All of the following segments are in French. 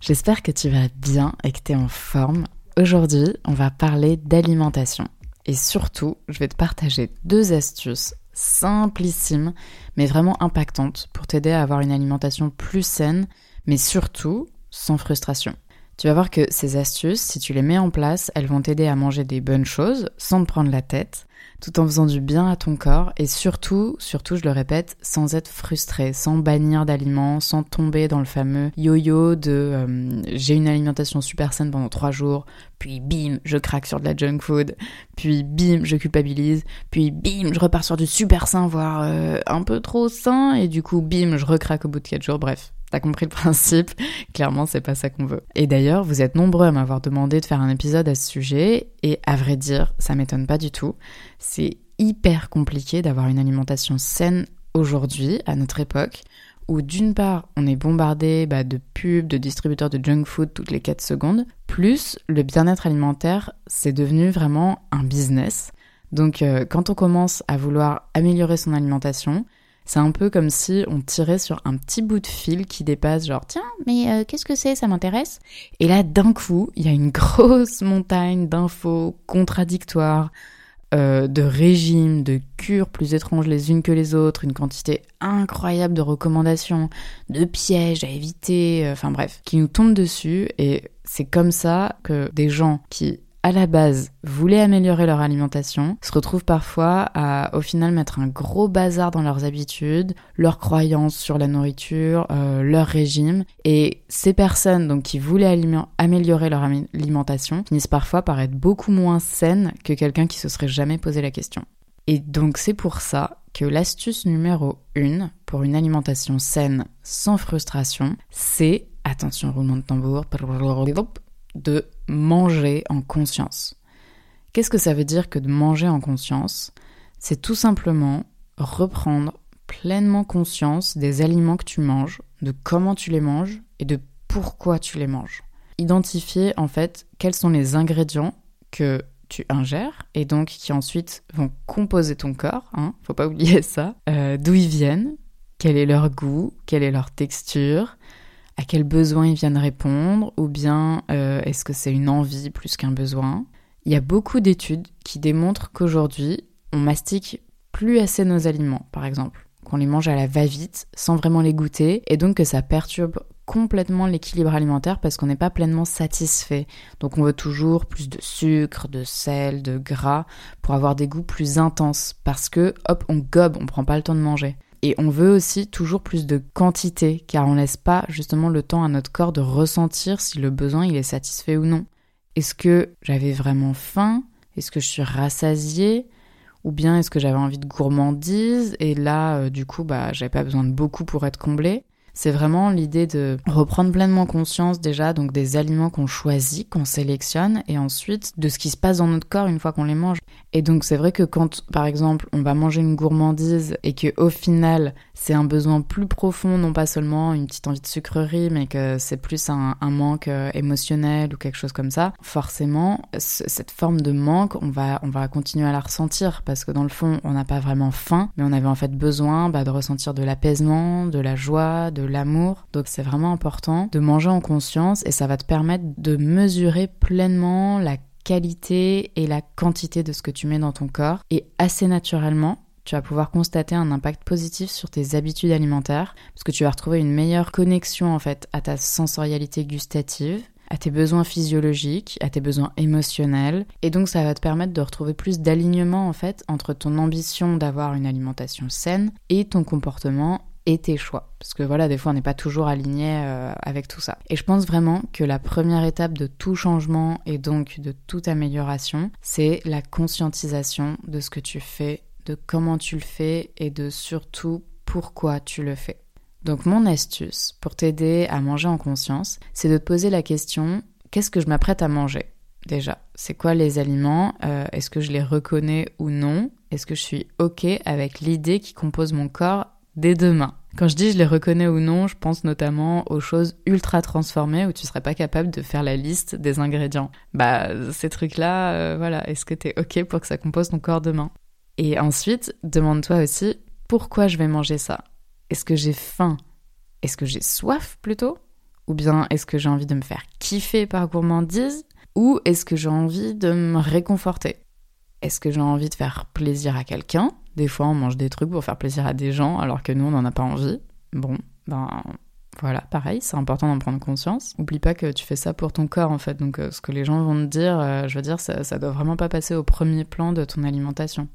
J'espère que tu vas bien et que tu es en forme. Aujourd'hui, on va parler d'alimentation. Et surtout, je vais te partager deux astuces simplissimes, mais vraiment impactantes pour t'aider à avoir une alimentation plus saine, mais surtout sans frustration. Tu vas voir que ces astuces, si tu les mets en place, elles vont t'aider à manger des bonnes choses sans te prendre la tête, tout en faisant du bien à ton corps et surtout, surtout je le répète, sans être frustré, sans bannir d'aliments, sans tomber dans le fameux yo-yo de euh, j'ai une alimentation super saine pendant trois jours, puis bim, je craque sur de la junk food, puis bim, je culpabilise, puis bim, je repars sur du super sain, voire euh, un peu trop sain, et du coup bim, je recraque au bout de quatre jours, bref. T'as compris le principe? Clairement, c'est pas ça qu'on veut. Et d'ailleurs, vous êtes nombreux à m'avoir demandé de faire un épisode à ce sujet, et à vrai dire, ça m'étonne pas du tout. C'est hyper compliqué d'avoir une alimentation saine aujourd'hui, à notre époque, où d'une part, on est bombardé bah, de pubs, de distributeurs de junk food toutes les 4 secondes, plus le bien-être alimentaire, c'est devenu vraiment un business. Donc euh, quand on commence à vouloir améliorer son alimentation, c'est un peu comme si on tirait sur un petit bout de fil qui dépasse, genre tiens, mais euh, qu'est-ce que c'est? Ça m'intéresse. Et là, d'un coup, il y a une grosse montagne d'infos contradictoires, euh, de régimes, de cures plus étranges les unes que les autres, une quantité incroyable de recommandations, de pièges à éviter, euh, enfin bref, qui nous tombent dessus. Et c'est comme ça que des gens qui à la base voulaient améliorer leur alimentation se retrouvent parfois à au final mettre un gros bazar dans leurs habitudes, leurs croyances sur la nourriture, euh, leur régime et ces personnes donc qui voulaient améliorer leur alimentation finissent parfois par être beaucoup moins saines que quelqu'un qui se serait jamais posé la question. Et donc c'est pour ça que l'astuce numéro 1 pour une alimentation saine sans frustration, c'est attention roulement de tambour de manger en conscience. Qu'est-ce que ça veut dire que de manger en conscience? C'est tout simplement reprendre pleinement conscience des aliments que tu manges, de comment tu les manges et de pourquoi tu les manges. Identifier en fait quels sont les ingrédients que tu ingères et donc qui ensuite vont composer ton corps, hein, faut pas oublier ça, euh, d'où ils viennent, quel est leur goût, quelle est leur texture, à quels besoins ils viennent répondre, ou bien euh, est-ce que c'est une envie plus qu'un besoin. Il y a beaucoup d'études qui démontrent qu'aujourd'hui, on mastique plus assez nos aliments, par exemple, qu'on les mange à la va-vite, sans vraiment les goûter, et donc que ça perturbe complètement l'équilibre alimentaire parce qu'on n'est pas pleinement satisfait. Donc on veut toujours plus de sucre, de sel, de gras pour avoir des goûts plus intenses parce que hop, on gobe, on prend pas le temps de manger. Et on veut aussi toujours plus de quantité, car on laisse pas justement le temps à notre corps de ressentir si le besoin il est satisfait ou non. Est-ce que j'avais vraiment faim? Est-ce que je suis rassasiée? Ou bien est-ce que j'avais envie de gourmandise? Et là, euh, du coup, bah, j'avais pas besoin de beaucoup pour être comblée c'est vraiment l'idée de reprendre pleinement conscience déjà donc des aliments qu'on choisit, qu'on sélectionne et ensuite de ce qui se passe dans notre corps une fois qu'on les mange. Et donc c'est vrai que quand par exemple on va manger une gourmandise et que au final c'est un besoin plus profond, non pas seulement une petite envie de sucrerie, mais que c'est plus un, manque euh, émotionnel ou quelque chose comme ça, forcément cette forme de manque on va on va continuer à la ressentir parce que dans le fond on n'a pas vraiment faim, mais on avait en fait besoin bah, de ressentir de l'apaisement, de la joie, de l'amour. Donc c'est vraiment important de manger en conscience et ça va te permettre de mesurer pleinement la qualité et la quantité de ce que tu mets dans ton corps. Et assez naturellement, tu vas pouvoir constater un impact positif sur tes habitudes alimentaires parce que tu vas retrouver une meilleure connexion en fait à ta sensorialité gustative à tes besoins physiologiques, à tes besoins émotionnels. Et donc ça va te permettre de retrouver plus d'alignement en fait entre ton ambition d'avoir une alimentation saine et ton comportement et tes choix. Parce que voilà, des fois, on n'est pas toujours aligné euh, avec tout ça. Et je pense vraiment que la première étape de tout changement et donc de toute amélioration, c'est la conscientisation de ce que tu fais, de comment tu le fais et de surtout pourquoi tu le fais. Donc mon astuce pour t'aider à manger en conscience, c'est de te poser la question qu'est-ce que je m'apprête à manger? Déjà, c'est quoi les aliments? Euh, Est-ce que je les reconnais ou non? Est-ce que je suis OK avec l'idée qui compose mon corps dès demain? Quand je dis je les reconnais ou non, je pense notamment aux choses ultra transformées où tu serais pas capable de faire la liste des ingrédients. Bah, ces trucs-là, euh, voilà, est-ce que t'es ok pour que ça compose ton corps demain? Et ensuite, demande-toi aussi pourquoi je vais manger ça? Est-ce que j'ai faim? Est-ce que j'ai soif plutôt? Ou bien est-ce que j'ai envie de me faire kiffer par gourmandise? Ou est-ce que j'ai envie de me réconforter? Est-ce que j'ai envie de faire plaisir à quelqu'un? Des fois, on mange des trucs pour faire plaisir à des gens alors que nous, on n'en a pas envie. Bon, ben voilà, pareil, c'est important d'en prendre conscience. Oublie pas que tu fais ça pour ton corps en fait, donc euh, ce que les gens vont te dire, euh, je veux dire, ça, ça doit vraiment pas passer au premier plan de ton alimentation.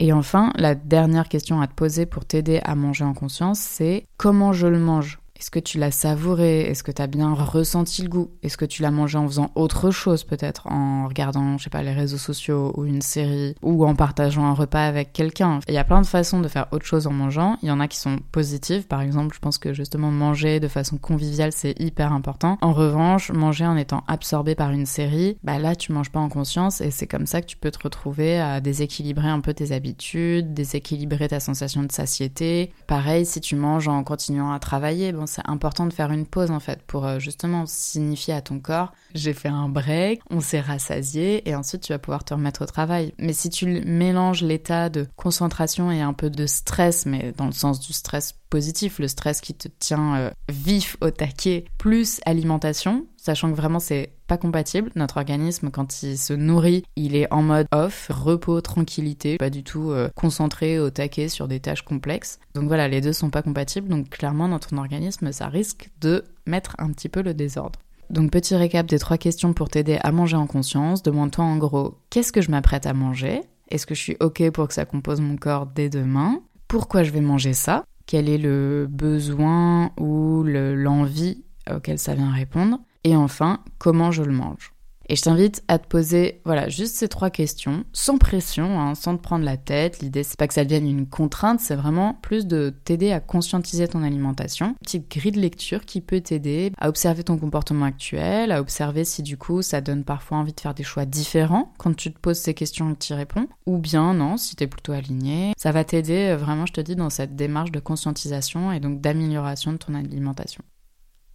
Et enfin, la dernière question à te poser pour t'aider à manger en conscience, c'est comment je le mange? Est-ce que tu l'as savouré? Est-ce que tu as bien ressenti le goût? Est-ce que tu l'as mangé en faisant autre chose peut-être? En regardant, je sais pas, les réseaux sociaux ou une série? Ou en partageant un repas avec quelqu'un? Il y a plein de façons de faire autre chose en mangeant. Il y en a qui sont positives. Par exemple, je pense que justement manger de façon conviviale, c'est hyper important. En revanche, manger en étant absorbé par une série, bah là, tu manges pas en conscience et c'est comme ça que tu peux te retrouver à déséquilibrer un peu tes habitudes, déséquilibrer ta sensation de satiété. Pareil, si tu manges en continuant à travailler, c'est important de faire une pause en fait pour euh, justement signifier à ton corps j'ai fait un break, on s'est rassasié et ensuite tu vas pouvoir te remettre au travail. Mais si tu mélanges l'état de concentration et un peu de stress, mais dans le sens du stress positif, le stress qui te tient euh, vif au taquet, plus alimentation, sachant que vraiment c'est pas compatible. Notre organisme, quand il se nourrit, il est en mode off, repos, tranquillité, pas du tout euh, concentré au taquet sur des tâches complexes. Donc voilà, les deux sont pas compatibles, donc clairement dans ton organisme, ça risque de mettre un petit peu le désordre. Donc petit récap des trois questions pour t'aider à manger en conscience. Demande-toi en gros qu'est-ce que je m'apprête à manger? Est-ce que je suis OK pour que ça compose mon corps dès demain? Pourquoi je vais manger ça? Quel est le besoin ou l'envie auquel ça vient répondre? Et enfin, comment je le mange et je t'invite à te poser, voilà, juste ces trois questions, sans pression, hein, sans te prendre la tête. L'idée, c'est pas que ça devienne une contrainte, c'est vraiment plus de t'aider à conscientiser ton alimentation. Petite grille de lecture qui peut t'aider à observer ton comportement actuel, à observer si du coup ça donne parfois envie de faire des choix différents quand tu te poses ces questions et que tu réponds. Ou bien non, si t'es plutôt aligné. Ça va t'aider euh, vraiment, je te dis, dans cette démarche de conscientisation et donc d'amélioration de ton alimentation.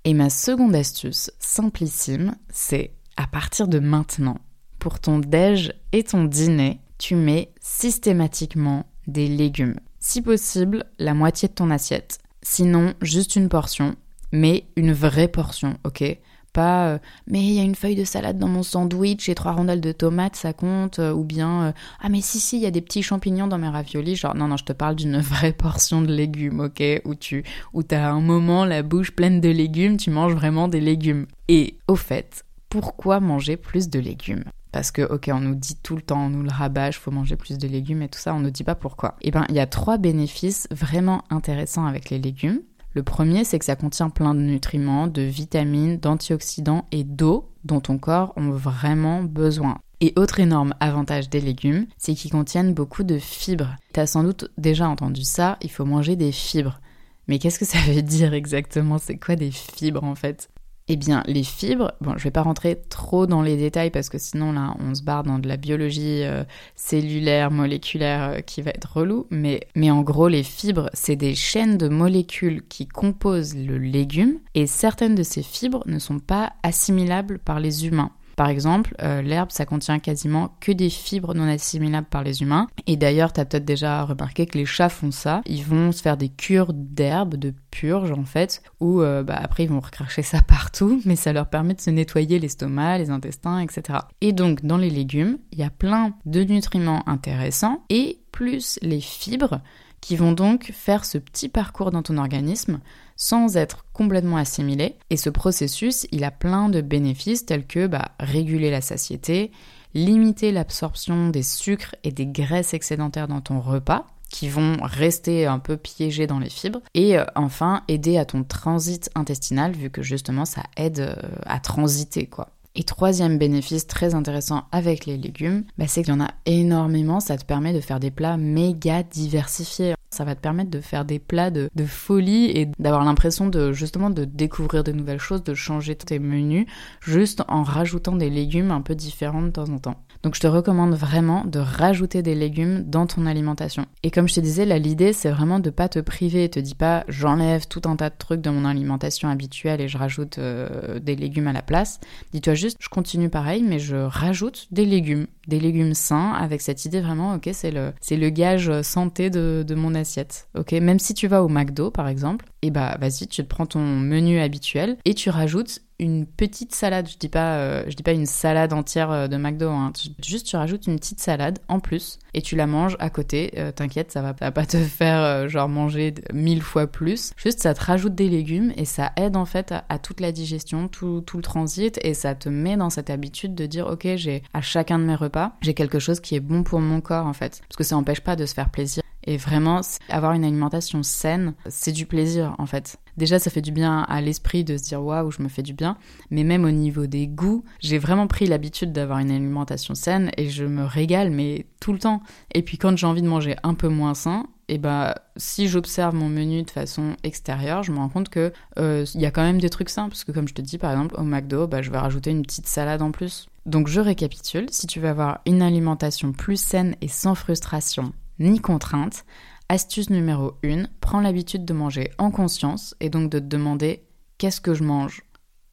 Et ma seconde astuce, simplissime, c'est à partir de maintenant, pour ton déj et ton dîner, tu mets systématiquement des légumes. Si possible, la moitié de ton assiette. Sinon, juste une portion, mais une vraie portion, ok? Pas euh, mais il y a une feuille de salade dans mon sandwich et trois rondelles de tomates, ça compte, euh, ou bien euh, ah mais si si, il y a des petits champignons dans mes raviolis, genre non non, je te parle d'une vraie portion de légumes, OK, où tu où tu as un moment la bouche pleine de légumes, tu manges vraiment des légumes. Et au fait, pourquoi manger plus de légumes? Parce que, ok, on nous dit tout le temps, on nous le rabâche, faut manger plus de légumes et tout ça, on nous dit pas pourquoi. Eh ben, il y a trois bénéfices vraiment intéressants avec les légumes. Le premier, c'est que ça contient plein de nutriments, de vitamines, d'antioxydants et d'eau dont ton corps a vraiment besoin. Et autre énorme avantage des légumes, c'est qu'ils contiennent beaucoup de fibres. T'as sans doute déjà entendu ça, il faut manger des fibres. Mais qu'est-ce que ça veut dire exactement? C'est quoi des fibres en fait? Eh bien, les fibres, bon, je vais pas rentrer trop dans les détails parce que sinon là, on se barre dans de la biologie euh, cellulaire, moléculaire euh, qui va être relou. Mais, mais en gros, les fibres, c'est des chaînes de molécules qui composent le légume et certaines de ces fibres ne sont pas assimilables par les humains. Par exemple, euh, l'herbe, ça contient quasiment que des fibres non assimilables par les humains. Et d'ailleurs, tu as peut-être déjà remarqué que les chats font ça. Ils vont se faire des cures d'herbe, de purge en fait, où euh, bah, après ils vont recracher ça partout, mais ça leur permet de se nettoyer l'estomac, les intestins, etc. Et donc, dans les légumes, il y a plein de nutriments intéressants et plus les fibres qui vont donc faire ce petit parcours dans ton organisme sans être complètement assimilé. Et ce processus, il a plein de bénéfices tels que bah, réguler la satiété, limiter l'absorption des sucres et des graisses excédentaires dans ton repas qui vont rester un peu piégés dans les fibres et euh, enfin aider à ton transit intestinal vu que justement ça aide euh, à transiter quoi. Et troisième bénéfice très intéressant avec les légumes, bah, c'est qu'il y en a énormément, ça te permet de faire des plats méga diversifiés. Ça va te permettre de faire des plats de, folie et d'avoir l'impression de justement de découvrir de nouvelles choses, de changer tes menus, juste en rajoutant des légumes un peu différents de temps en temps. Donc je te recommande vraiment de rajouter des légumes dans ton alimentation. Et comme je te disais, là l'idée c'est vraiment de pas te priver. Te dis pas j'enlève tout un tas de trucs de mon alimentation habituelle et je rajoute euh, des légumes à la place. Dis-toi je continue pareil mais je rajoute des légumes, des légumes sains avec cette idée vraiment ok c'est le le gage santé de, de mon assiette. Ok même si tu vas au McDo par exemple, et eh bah vas-y tu te prends ton menu habituel et tu rajoutes une petite salade. Je dis pas, euh, je dis pas une salade entière euh, de McDo. Hein. Juste, tu rajoutes une petite salade en plus et tu la manges à côté. Euh, t'inquiète, ça va pas te faire genre manger mille fois plus. Juste, ça te rajoute des légumes et ça aide en fait à, toute la digestion, tout, tout, le transit et ça te met dans cette habitude de dire ok, j'ai à chacun de mes repas, j'ai quelque chose qui est bon pour mon corps en fait, parce que ça n'empêche pas de se faire plaisir. Et vraiment, avoir une alimentation saine, c'est du plaisir en fait. Déjà, ça fait du bien à l'esprit de se dire waouh, je me fais du bien. Mais même au niveau des goûts, j'ai vraiment pris l'habitude d'avoir une alimentation saine et je me régale, mais tout le temps. Et puis quand j'ai envie de manger un peu moins sain, et eh bah si j'observe mon menu de façon extérieure, je me rends compte que euh, y a quand même des trucs sains parce que comme je te dis par exemple au McDo, bah, je vais rajouter une petite salade en plus. Donc je récapitule, si tu veux avoir une alimentation plus saine et sans frustration ni contrainte, Astuce numéro 1, prends l'habitude de manger en conscience et donc de te demander qu'est-ce que je mange,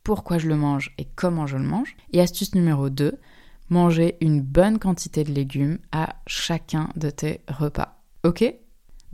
pourquoi je le mange et comment je le mange. Et astuce numéro 2, manger une bonne quantité de légumes à chacun de tes repas. Ok?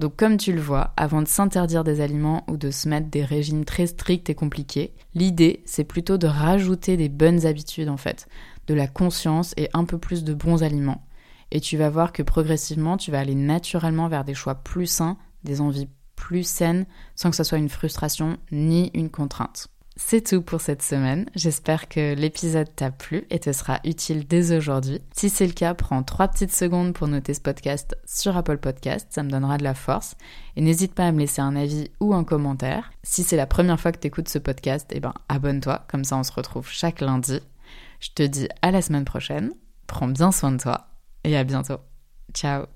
Donc comme tu le vois, avant de s'interdire des aliments ou de se mettre des régimes très stricts et compliqués, l'idée c'est plutôt de rajouter des bonnes habitudes en fait, de la conscience et un peu plus de bons aliments et tu vas voir que progressivement, tu vas aller naturellement vers des choix plus sains, des envies plus saines, sans que ce soit une frustration ni une contrainte. C'est tout pour cette semaine. J'espère que l'épisode t'a plu et te sera utile dès aujourd'hui. Si c'est le cas, prends trois petites secondes pour noter ce podcast sur Apple Podcast, ça me donnera de la force. Et n'hésite pas à me laisser un avis ou un commentaire. Si c'est la première fois que tu écoutes ce podcast, eh ben abonne-toi, comme ça on se retrouve chaque lundi. Je te dis à la semaine prochaine. Prends bien soin de toi et à bientôt. Ciao